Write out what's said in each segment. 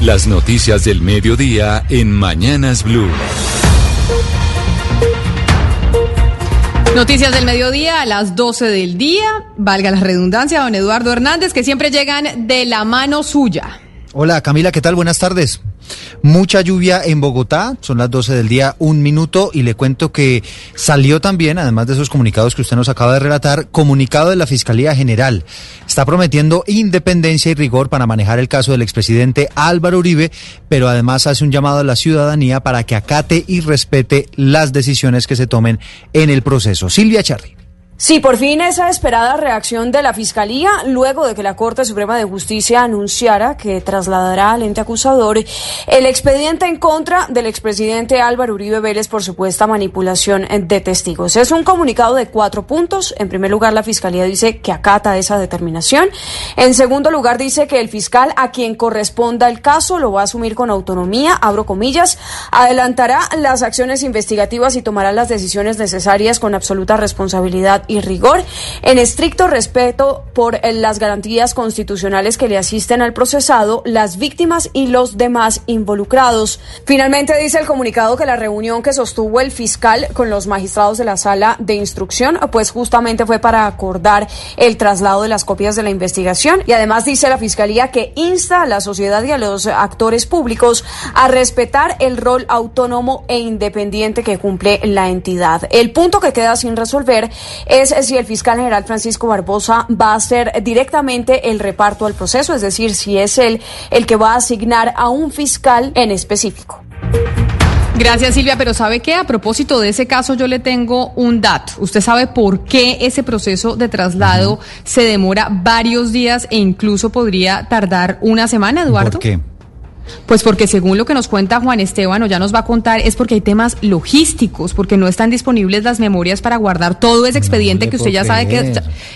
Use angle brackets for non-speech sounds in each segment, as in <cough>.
Las noticias del mediodía en Mañanas Blue. Noticias del mediodía a las 12 del día. Valga la redundancia, don Eduardo Hernández, que siempre llegan de la mano suya. Hola Camila, ¿qué tal? Buenas tardes. Mucha lluvia en Bogotá, son las 12 del día, un minuto, y le cuento que salió también, además de esos comunicados que usted nos acaba de relatar, comunicado de la Fiscalía General. Está prometiendo independencia y rigor para manejar el caso del expresidente Álvaro Uribe, pero además hace un llamado a la ciudadanía para que acate y respete las decisiones que se tomen en el proceso. Silvia Charri. Sí, por fin esa esperada reacción de la Fiscalía, luego de que la Corte Suprema de Justicia anunciara que trasladará al ente acusador el expediente en contra del expresidente Álvaro Uribe Vélez por supuesta manipulación de testigos. Es un comunicado de cuatro puntos. En primer lugar, la Fiscalía dice que acata esa determinación. En segundo lugar, dice que el fiscal a quien corresponda el caso lo va a asumir con autonomía, abro comillas, adelantará las acciones investigativas y tomará las decisiones necesarias con absoluta responsabilidad y rigor, en estricto respeto por eh, las garantías constitucionales que le asisten al procesado, las víctimas y los demás involucrados. Finalmente dice el comunicado que la reunión que sostuvo el fiscal con los magistrados de la sala de instrucción, pues justamente fue para acordar el traslado de las copias de la investigación y además dice la fiscalía que insta a la sociedad y a los actores públicos a respetar el rol autónomo e independiente que cumple la entidad. El punto que queda sin resolver es si el fiscal general Francisco Barbosa va a hacer directamente el reparto al proceso, es decir, si es él el que va a asignar a un fiscal en específico. Gracias Silvia, pero ¿sabe qué? A propósito de ese caso yo le tengo un dato. ¿Usted sabe por qué ese proceso de traslado se demora varios días e incluso podría tardar una semana, Eduardo? ¿Por qué? Pues porque según lo que nos cuenta Juan Esteban, o ya nos va a contar, es porque hay temas logísticos, porque no están disponibles las memorias para guardar todo ese expediente que usted ya sabe que,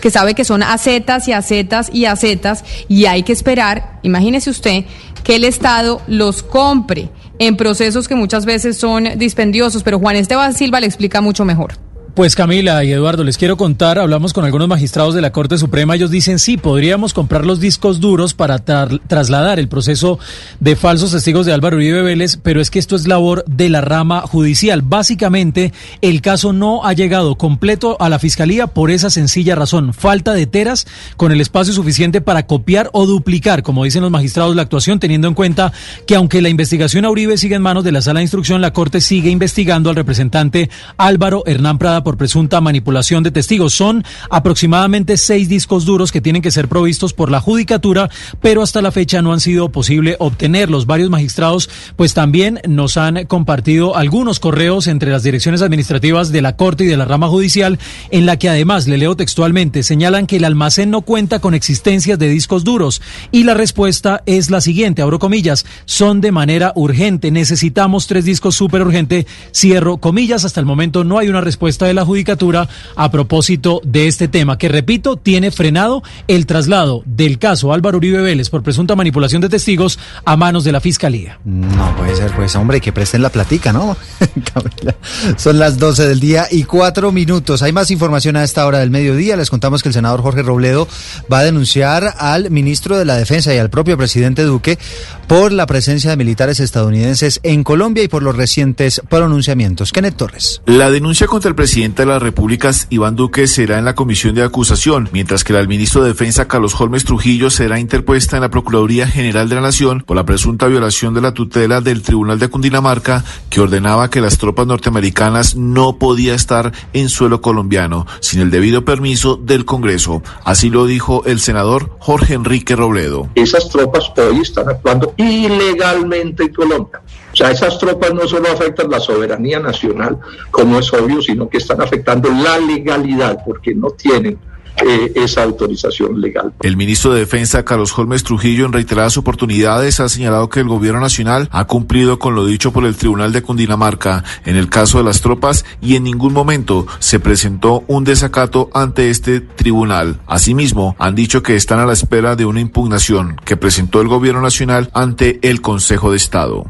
que sabe que son acetas y acetas y acetas, y hay que esperar, imagínese usted, que el Estado los compre en procesos que muchas veces son dispendiosos, pero Juan Esteban Silva le explica mucho mejor. Pues Camila y Eduardo, les quiero contar, hablamos con algunos magistrados de la Corte Suprema, ellos dicen sí, podríamos comprar los discos duros para tra- trasladar el proceso de falsos testigos de Álvaro Uribe Vélez, pero es que esto es labor de la rama judicial. Básicamente, el caso no ha llegado completo a la Fiscalía por esa sencilla razón, falta de teras con el espacio suficiente para copiar o duplicar, como dicen los magistrados, la actuación, teniendo en cuenta que aunque la investigación a Uribe sigue en manos de la Sala de Instrucción, la Corte sigue investigando al representante Álvaro Hernán Prada por presunta manipulación de testigos. Son aproximadamente seis discos duros que tienen que ser provistos por la Judicatura, pero hasta la fecha no han sido posible obtenerlos. Varios magistrados pues también nos han compartido algunos correos entre las direcciones administrativas de la Corte y de la rama judicial, en la que además, le leo textualmente, señalan que el almacén no cuenta con existencias de discos duros y la respuesta es la siguiente, abro comillas, son de manera urgente, necesitamos tres discos súper urgente, cierro comillas, hasta el momento no hay una respuesta de la Judicatura a propósito de este tema, que repito, tiene frenado el traslado del caso Álvaro Uribe Vélez por presunta manipulación de testigos a manos de la Fiscalía. No puede ser, pues hombre, que presten la platica, ¿no? <laughs> Camila, Son las 12 del día y cuatro minutos. Hay más información a esta hora del mediodía. Les contamos que el senador Jorge Robledo va a denunciar al ministro de la Defensa y al propio presidente Duque por la presencia de militares estadounidenses en Colombia y por los recientes pronunciamientos. Kenneth Torres. La denuncia contra el presidente de la República, Iván Duque, será en la comisión de acusación, mientras que del ministro de Defensa, Carlos Holmes Trujillo, será interpuesta en la Procuraduría General de la Nación por la presunta violación de la tutela del Tribunal de Cundinamarca, que ordenaba que las tropas norteamericanas no podía estar en suelo colombiano sin el debido permiso del Congreso. Así lo dijo el senador Jorge Enrique Robledo. Esas tropas hoy están actuando ilegalmente en Colombia. O sea, esas tropas no solo afectan la soberanía nacional, como es obvio, sino que están afectando la legalidad, porque no tienen eh, esa autorización legal. El ministro de Defensa, Carlos Holmes Trujillo, en reiteradas oportunidades ha señalado que el gobierno nacional ha cumplido con lo dicho por el Tribunal de Cundinamarca en el caso de las tropas y en ningún momento se presentó un desacato ante este tribunal. Asimismo, han dicho que están a la espera de una impugnación que presentó el gobierno nacional ante el Consejo de Estado.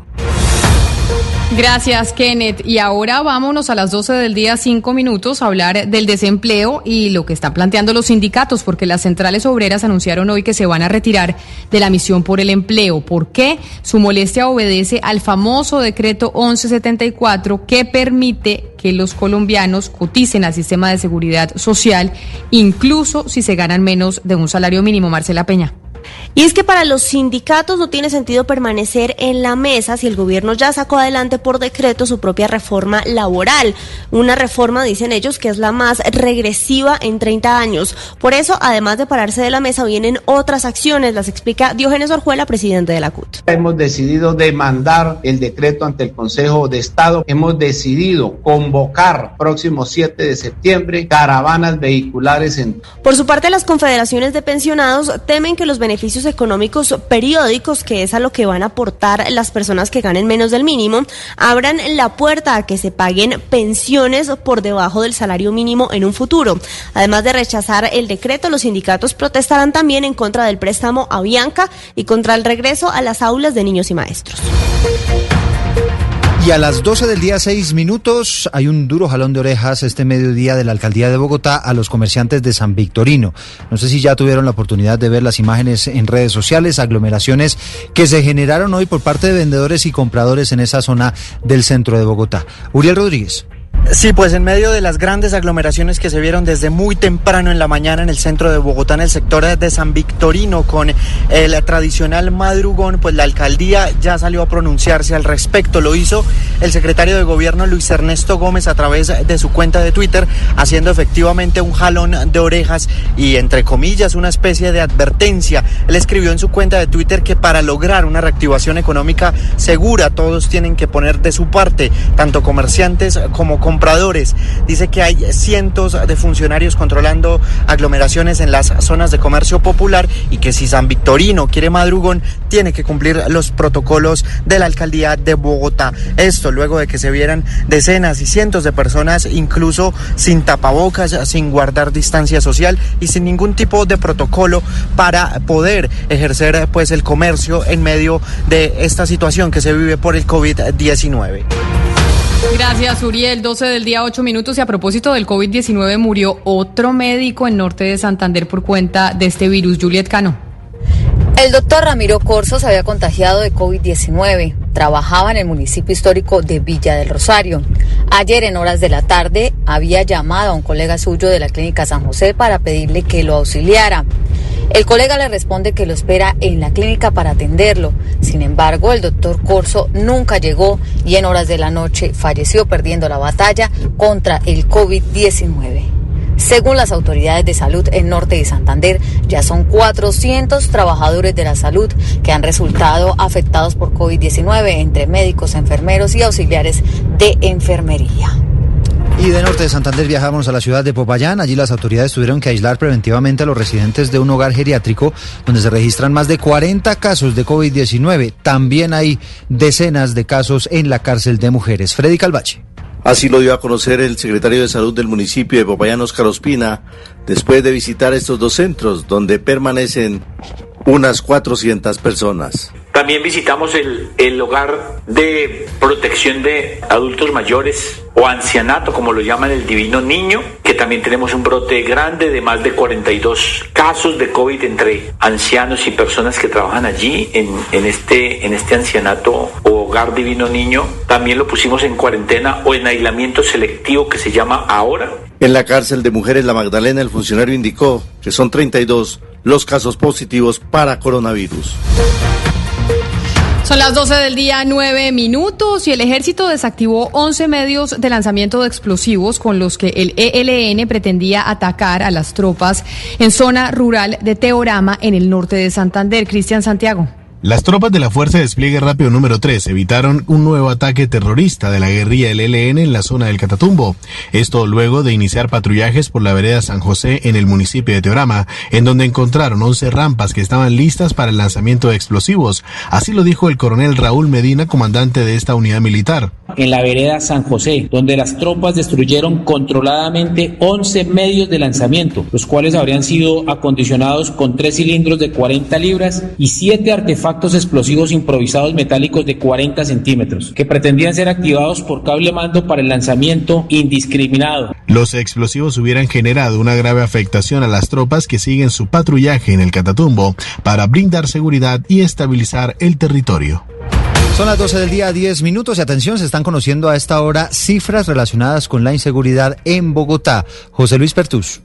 Gracias, Kenneth. Y ahora vámonos a las 12 del día, cinco minutos, a hablar del desempleo y lo que están planteando los sindicatos, porque las centrales obreras anunciaron hoy que se van a retirar de la misión por el empleo. ¿Por qué? Su molestia obedece al famoso decreto 1174 que permite que los colombianos coticen al sistema de seguridad social, incluso si se ganan menos de un salario mínimo. Marcela Peña. Y es que para los sindicatos no tiene sentido permanecer en la mesa si el gobierno ya sacó adelante por decreto su propia reforma laboral. Una reforma, dicen ellos, que es la más regresiva en 30 años. Por eso, además de pararse de la mesa, vienen otras acciones, las explica Diógenes Orjuela, presidente de la CUT. Hemos decidido demandar el decreto ante el Consejo de Estado. Hemos decidido convocar próximo 7 de septiembre caravanas vehiculares en... Por su parte, las confederaciones de pensionados temen que los beneficios beneficios económicos periódicos, que es a lo que van a aportar las personas que ganen menos del mínimo, abran la puerta a que se paguen pensiones por debajo del salario mínimo en un futuro. Además de rechazar el decreto, los sindicatos protestarán también en contra del préstamo a Bianca y contra el regreso a las aulas de niños y maestros. Y a las 12 del día, 6 minutos, hay un duro jalón de orejas este mediodía de la alcaldía de Bogotá a los comerciantes de San Victorino. No sé si ya tuvieron la oportunidad de ver las imágenes en redes sociales, aglomeraciones que se generaron hoy por parte de vendedores y compradores en esa zona del centro de Bogotá. Uriel Rodríguez. Sí, pues en medio de las grandes aglomeraciones que se vieron desde muy temprano en la mañana en el centro de Bogotá, en el sector de San Victorino, con el tradicional madrugón, pues la alcaldía ya salió a pronunciarse al respecto. Lo hizo el secretario de gobierno Luis Ernesto Gómez a través de su cuenta de Twitter, haciendo efectivamente un jalón de orejas y, entre comillas, una especie de advertencia. Él escribió en su cuenta de Twitter que para lograr una reactivación económica segura, todos tienen que poner de su parte, tanto comerciantes como comerciantes compradores. Dice que hay cientos de funcionarios controlando aglomeraciones en las zonas de comercio popular y que si San Victorino quiere madrugón, tiene que cumplir los protocolos de la alcaldía de Bogotá. Esto luego de que se vieran decenas y cientos de personas, incluso sin tapabocas, sin guardar distancia social y sin ningún tipo de protocolo para poder ejercer pues el comercio en medio de esta situación que se vive por el COVID-19. Gracias, Uriel. 12 del día, 8 minutos. Y a propósito del COVID-19, murió otro médico en norte de Santander por cuenta de este virus. Juliet Cano. El doctor Ramiro Corso se había contagiado de COVID-19. Trabajaba en el municipio histórico de Villa del Rosario. Ayer en horas de la tarde había llamado a un colega suyo de la clínica San José para pedirle que lo auxiliara. El colega le responde que lo espera en la clínica para atenderlo. Sin embargo, el doctor Corso nunca llegó y en horas de la noche falleció perdiendo la batalla contra el COVID-19. Según las autoridades de salud en Norte de Santander, ya son 400 trabajadores de la salud que han resultado afectados por COVID-19, entre médicos, enfermeros y auxiliares de enfermería. Y de norte de Santander viajamos a la ciudad de Popayán. Allí las autoridades tuvieron que aislar preventivamente a los residentes de un hogar geriátrico donde se registran más de 40 casos de COVID-19. También hay decenas de casos en la cárcel de mujeres. Freddy Calvache. Así lo dio a conocer el secretario de Salud del municipio de Popayán, Oscar Ospina, después de visitar estos dos centros donde permanecen unas 400 personas. También visitamos el, el, hogar de protección de adultos mayores o ancianato, como lo llaman el Divino Niño, que también tenemos un brote grande de más de 42 casos de COVID entre ancianos y personas que trabajan allí en, en, este, en este ancianato o hogar Divino Niño. También lo pusimos en cuarentena o en aislamiento selectivo que se llama ahora. En la cárcel de mujeres La Magdalena, el funcionario indicó que son 32 los casos positivos para coronavirus. Son las 12 del día, 9 minutos, y el ejército desactivó 11 medios de lanzamiento de explosivos con los que el ELN pretendía atacar a las tropas en zona rural de Teorama, en el norte de Santander. Cristian Santiago. Las tropas de la Fuerza de Despliegue Rápido número 3 evitaron un nuevo ataque terrorista de la guerrilla del en la zona del Catatumbo. Esto luego de iniciar patrullajes por la vereda San José en el municipio de Teorama, en donde encontraron 11 rampas que estaban listas para el lanzamiento de explosivos. Así lo dijo el coronel Raúl Medina, comandante de esta unidad militar. En la vereda San José, donde las tropas destruyeron controladamente 11 medios de lanzamiento, los cuales habrían sido acondicionados con tres cilindros de 40 libras y siete artefactos explosivos improvisados metálicos de 40 centímetros, que pretendían ser activados por cable mando para el lanzamiento indiscriminado. Los explosivos hubieran generado una grave afectación a las tropas que siguen su patrullaje en el Catatumbo para brindar seguridad y estabilizar el territorio. Son las 12 del día, 10 minutos y atención, se están conociendo a esta hora cifras relacionadas con la inseguridad en Bogotá. José Luis Pertus.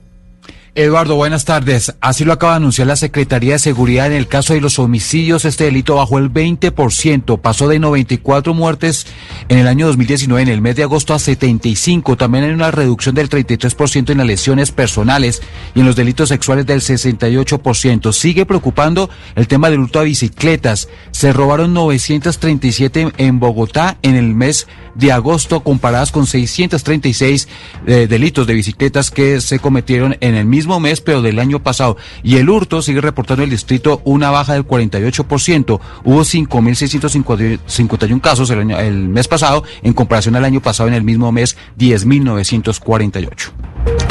Eduardo, buenas tardes. Así lo acaba de anunciar la Secretaría de Seguridad en el caso de los homicidios. Este delito bajó el 20%, pasó de 94 muertes en el año 2019, en el mes de agosto, a 75. También hay una reducción del 33% en las lesiones personales y en los delitos sexuales del 68%. Sigue preocupando el tema del hurto a bicicletas. Se robaron 937 en Bogotá en el mes de agosto, comparadas con 636 eh, delitos de bicicletas que se cometieron en el mismo mes, pero del año pasado. Y el hurto sigue reportando el distrito una baja del 48%. Hubo 5.651 casos el, año, el mes pasado, en comparación al año pasado, en el mismo mes, 10.948.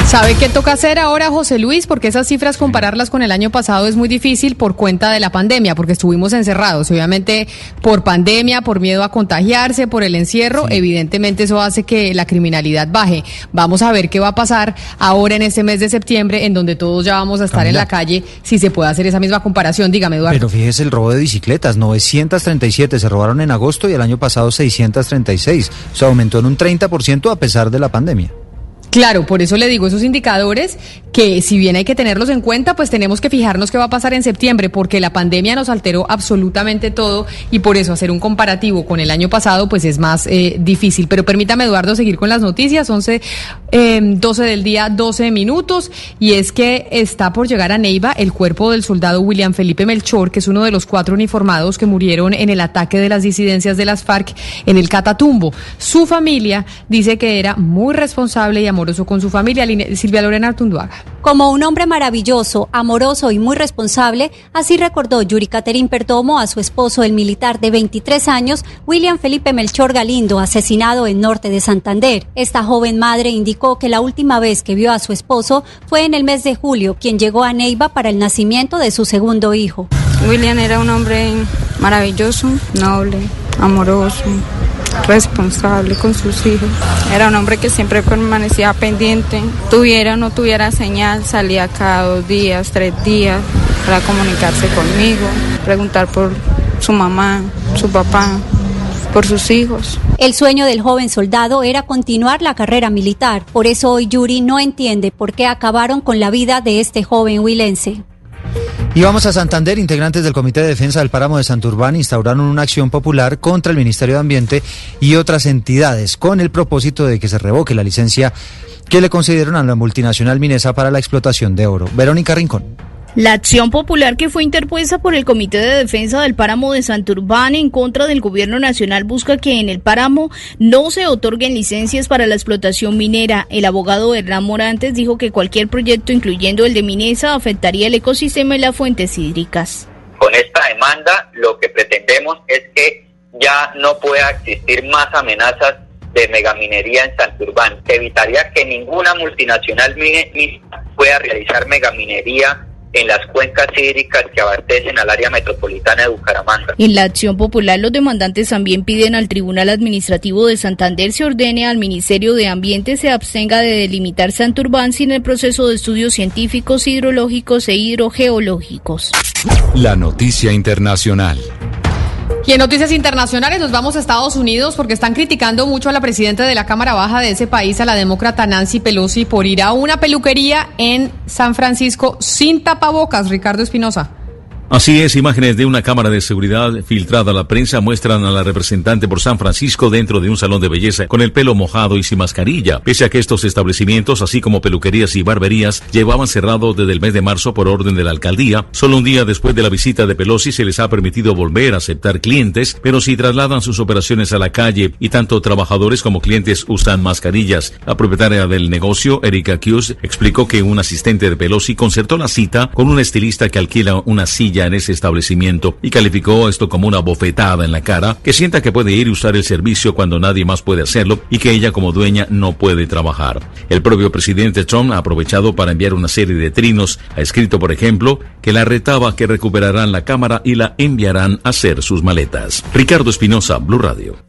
¿Sabe qué toca hacer ahora, José Luis? Porque esas cifras compararlas con el año pasado es muy difícil por cuenta de la pandemia, porque estuvimos encerrados. Obviamente, por pandemia, por miedo a contagiarse, por el encierro, evidentemente eso hace que la criminalidad baje. Vamos a ver qué va a pasar ahora en este mes de septiembre, en donde todos ya vamos a estar en la calle, si se puede hacer esa misma comparación. Dígame, Eduardo. Pero fíjese el robo de bicicletas, 937 se robaron en agosto y el año pasado 636. O sea, aumentó en un 30% a pesar de la pandemia. Claro, por eso le digo esos indicadores que si bien hay que tenerlos en cuenta, pues tenemos que fijarnos qué va a pasar en septiembre, porque la pandemia nos alteró absolutamente todo y por eso hacer un comparativo con el año pasado pues es más eh, difícil. Pero permítame, Eduardo, seguir con las noticias. 11, eh, 12 del día, 12 minutos. Y es que está por llegar a Neiva el cuerpo del soldado William Felipe Melchor, que es uno de los cuatro uniformados que murieron en el ataque de las disidencias de las FARC en el Catatumbo. Su familia dice que era muy responsable y amoroso con su familia. Silvia Lorena Artunduaga. Como un hombre maravilloso, amoroso y muy responsable, así recordó Yuri Caterín Perdomo a su esposo, el militar de 23 años, William Felipe Melchor Galindo, asesinado en norte de Santander. Esta joven madre indicó que la última vez que vio a su esposo fue en el mes de julio, quien llegó a Neiva para el nacimiento de su segundo hijo. William era un hombre maravilloso, noble, amoroso, responsable con sus hijos. Era un hombre que siempre permanecía pendiente, tuviera o no tuviera señal, salía cada dos días, tres días para comunicarse conmigo, preguntar por su mamá, su papá, por sus hijos. El sueño del joven soldado era continuar la carrera militar, por eso hoy Yuri no entiende por qué acabaron con la vida de este joven huilense. Y vamos a Santander, integrantes del Comité de Defensa del Páramo de Santurbán instauraron una acción popular contra el Ministerio de Ambiente y otras entidades con el propósito de que se revoque la licencia que le concedieron a la multinacional Minesa para la explotación de oro. Verónica Rincón. La acción popular que fue interpuesta por el Comité de Defensa del Páramo de Santurbán en contra del gobierno nacional busca que en el páramo no se otorguen licencias para la explotación minera. El abogado Hernán Morantes dijo que cualquier proyecto, incluyendo el de Minesa, afectaría el ecosistema y las fuentes hídricas. Con esta demanda lo que pretendemos es que ya no pueda existir más amenazas de megaminería en Santurbán, que evitaría que ninguna multinacional minera pueda realizar megaminería en las cuencas hídricas que abastecen al área metropolitana de Bucaramanga. En la acción popular, los demandantes también piden al Tribunal Administrativo de Santander se ordene al Ministerio de Ambiente se abstenga de delimitar Santurbán sin el proceso de estudios científicos, hidrológicos e hidrogeológicos. La noticia internacional. Y en noticias internacionales nos vamos a Estados Unidos porque están criticando mucho a la presidenta de la Cámara Baja de ese país, a la demócrata Nancy Pelosi, por ir a una peluquería en San Francisco sin tapabocas, Ricardo Espinosa. Así es, imágenes de una cámara de seguridad filtrada a la prensa muestran a la representante por San Francisco dentro de un salón de belleza con el pelo mojado y sin mascarilla, pese a que estos establecimientos, así como peluquerías y barberías, llevaban cerrado desde el mes de marzo por orden de la alcaldía. Solo un día después de la visita de Pelosi se les ha permitido volver a aceptar clientes, pero si trasladan sus operaciones a la calle y tanto trabajadores como clientes usan mascarillas. La propietaria del negocio, Erika Hughes, explicó que un asistente de Pelosi concertó la cita con un estilista que alquila una silla en ese establecimiento y calificó esto como una bofetada en la cara, que sienta que puede ir y usar el servicio cuando nadie más puede hacerlo y que ella como dueña no puede trabajar. El propio presidente Trump ha aprovechado para enviar una serie de trinos. Ha escrito, por ejemplo, que la retaba que recuperarán la cámara y la enviarán a hacer sus maletas. Ricardo Espinosa, Blue Radio.